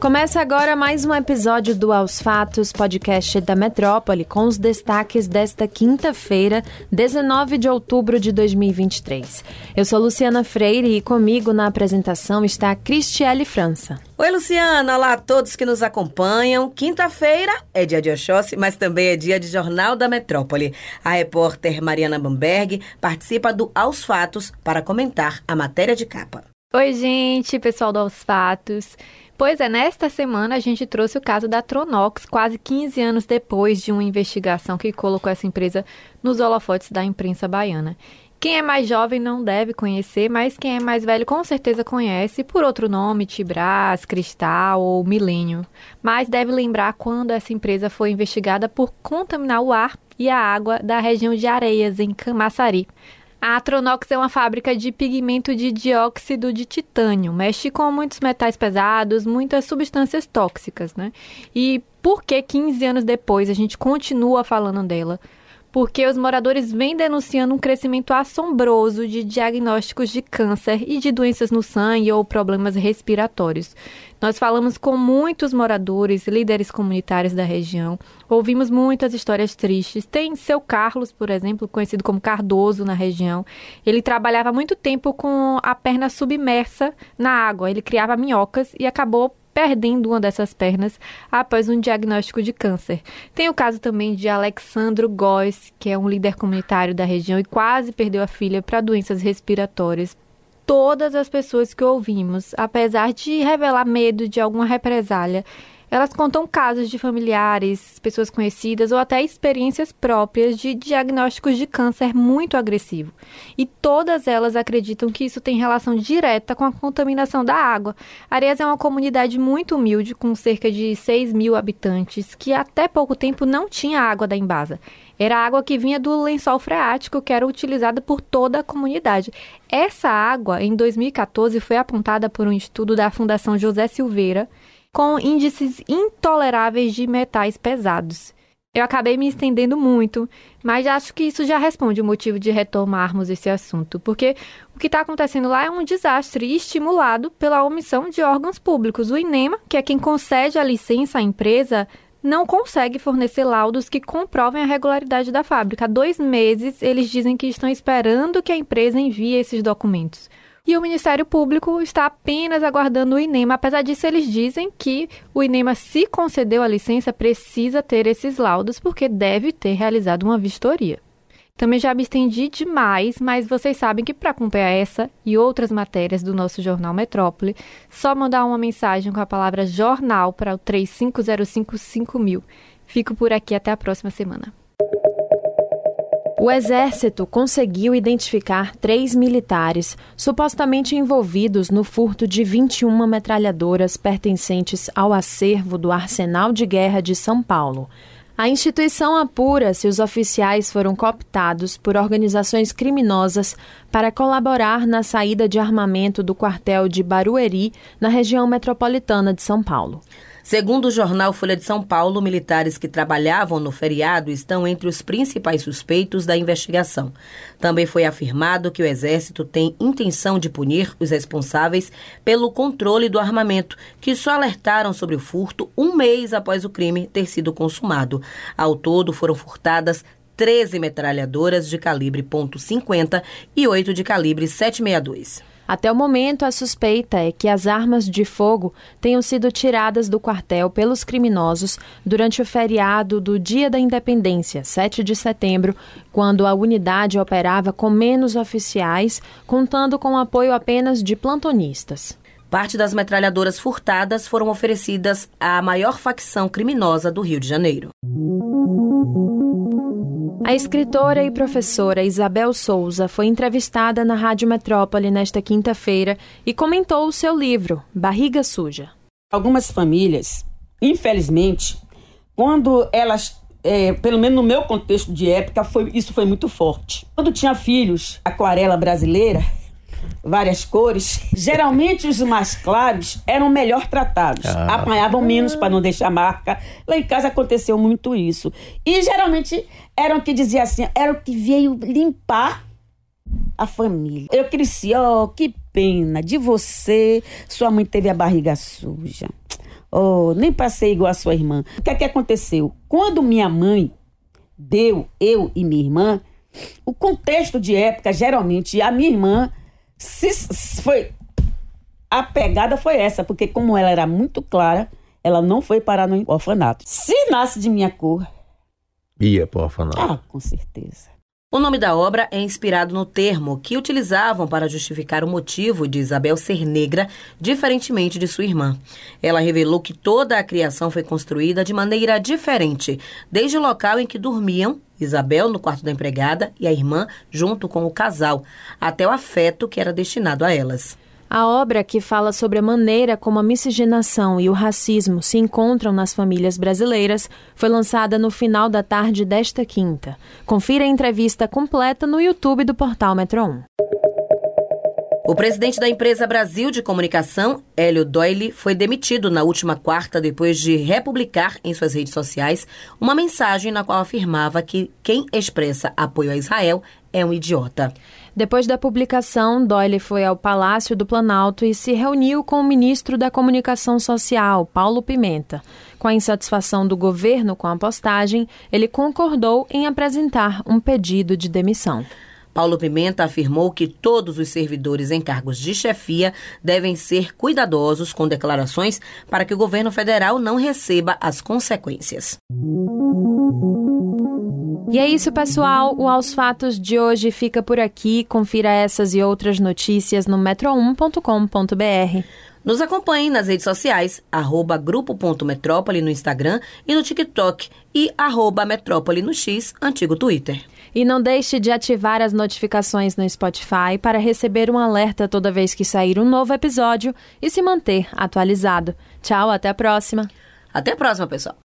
Começa agora mais um episódio do Aos Fatos, podcast da Metrópole, com os destaques desta quinta-feira, 19 de outubro de 2023. Eu sou Luciana Freire e comigo na apresentação está Cristiele França. Oi, Luciana. Olá a todos que nos acompanham. Quinta-feira é dia de Oxóssi, mas também é dia de Jornal da Metrópole. A repórter Mariana Bamberg participa do Aos Fatos para comentar a matéria de capa. Oi, gente, pessoal do Aos Fatos. Pois é, nesta semana a gente trouxe o caso da Tronox, quase 15 anos depois de uma investigação que colocou essa empresa nos holofotes da imprensa baiana. Quem é mais jovem não deve conhecer, mas quem é mais velho com certeza conhece por outro nome, Tibras, Cristal ou Milênio. Mas deve lembrar quando essa empresa foi investigada por contaminar o ar e a água da região de Areias, em Camaçari. A Tronox é uma fábrica de pigmento de dióxido de titânio. Mexe com muitos metais pesados, muitas substâncias tóxicas, né? E por que 15 anos depois a gente continua falando dela? Porque os moradores vêm denunciando um crescimento assombroso de diagnósticos de câncer e de doenças no sangue ou problemas respiratórios. Nós falamos com muitos moradores, líderes comunitários da região, ouvimos muitas histórias tristes. Tem seu Carlos, por exemplo, conhecido como Cardoso na região. Ele trabalhava muito tempo com a perna submersa na água. Ele criava minhocas e acabou perdendo uma dessas pernas após um diagnóstico de câncer. Tem o caso também de Alexandro Góes, que é um líder comunitário da região e quase perdeu a filha para doenças respiratórias. Todas as pessoas que ouvimos, apesar de revelar medo de alguma represália, elas contam casos de familiares, pessoas conhecidas ou até experiências próprias de diagnósticos de câncer muito agressivo. E todas elas acreditam que isso tem relação direta com a contaminação da água. Areias é uma comunidade muito humilde, com cerca de 6 mil habitantes, que até pouco tempo não tinha água da Embasa. Era água que vinha do lençol freático, que era utilizada por toda a comunidade. Essa água, em 2014, foi apontada por um estudo da Fundação José Silveira, com índices intoleráveis de metais pesados. Eu acabei me estendendo muito, mas acho que isso já responde o motivo de retomarmos esse assunto, porque o que está acontecendo lá é um desastre estimulado pela omissão de órgãos públicos. O INEMA, que é quem concede a licença à empresa, não consegue fornecer laudos que comprovem a regularidade da fábrica. Há dois meses, eles dizem que estão esperando que a empresa envie esses documentos. E o Ministério Público está apenas aguardando o INEMA. Apesar disso, eles dizem que o INEMA, se concedeu a licença, precisa ter esses laudos, porque deve ter realizado uma vistoria. Também já me estendi demais, mas vocês sabem que para acompanhar essa e outras matérias do nosso jornal Metrópole, só mandar uma mensagem com a palavra jornal para o 35055000. Fico por aqui até a próxima semana. O Exército conseguiu identificar três militares supostamente envolvidos no furto de 21 metralhadoras pertencentes ao acervo do Arsenal de Guerra de São Paulo. A instituição apura se os oficiais foram cooptados por organizações criminosas para colaborar na saída de armamento do quartel de Barueri, na região metropolitana de São Paulo. Segundo o jornal Folha de São Paulo, militares que trabalhavam no feriado estão entre os principais suspeitos da investigação. Também foi afirmado que o Exército tem intenção de punir os responsáveis pelo controle do armamento, que só alertaram sobre o furto um mês após o crime ter sido consumado. Ao todo, foram furtadas 13 metralhadoras de calibre .50 e 8 de calibre 762. Até o momento, a suspeita é que as armas de fogo tenham sido tiradas do quartel pelos criminosos durante o feriado do Dia da Independência, 7 de setembro, quando a unidade operava com menos oficiais, contando com o apoio apenas de plantonistas. Parte das metralhadoras furtadas foram oferecidas à maior facção criminosa do Rio de Janeiro. A escritora e professora Isabel Souza foi entrevistada na Rádio Metrópole nesta quinta-feira e comentou o seu livro, Barriga Suja. Algumas famílias, infelizmente, quando elas é, pelo menos no meu contexto de época, foi, isso foi muito forte. Quando tinha filhos, aquarela brasileira, várias cores, geralmente os mais claros eram melhor tratados. Ah. Apanhavam menos para não deixar marca. Lá em casa aconteceu muito isso. E geralmente eram que dizia assim, era o que veio limpar a família. Eu cresci, ó, oh, que pena de você. Sua mãe teve a barriga suja. oh, nem passei igual a sua irmã. O que é que aconteceu? Quando minha mãe deu, eu e minha irmã, o contexto de época, geralmente, a minha irmã se, foi. A pegada foi essa, porque como ela era muito clara, ela não foi parar no orfanato. Se nasce de minha cor. Ia para o orfanato. Ah, com certeza. O nome da obra é inspirado no termo que utilizavam para justificar o motivo de Isabel ser negra, diferentemente de sua irmã. Ela revelou que toda a criação foi construída de maneira diferente, desde o local em que dormiam, Isabel no quarto da empregada e a irmã junto com o casal, até o afeto que era destinado a elas. A obra, que fala sobre a maneira como a miscigenação e o racismo se encontram nas famílias brasileiras, foi lançada no final da tarde desta quinta. Confira a entrevista completa no YouTube do portal Metro 1. O presidente da empresa Brasil de Comunicação, Hélio Doyle, foi demitido na última quarta depois de republicar em suas redes sociais uma mensagem na qual afirmava que quem expressa apoio a Israel é um idiota. Depois da publicação, Doyle foi ao Palácio do Planalto e se reuniu com o ministro da Comunicação Social, Paulo Pimenta. Com a insatisfação do governo com a postagem, ele concordou em apresentar um pedido de demissão. Paulo Pimenta afirmou que todos os servidores em cargos de chefia devem ser cuidadosos com declarações para que o governo federal não receba as consequências. E é isso, pessoal. O Aos Fatos de hoje fica por aqui. Confira essas e outras notícias no metro1.com.br. Nos acompanhe nas redes sociais, arroba grupo.metrópole no Instagram e no TikTok e arroba metrópole no X, antigo Twitter. E não deixe de ativar as notificações no Spotify para receber um alerta toda vez que sair um novo episódio e se manter atualizado. Tchau, até a próxima. Até a próxima, pessoal.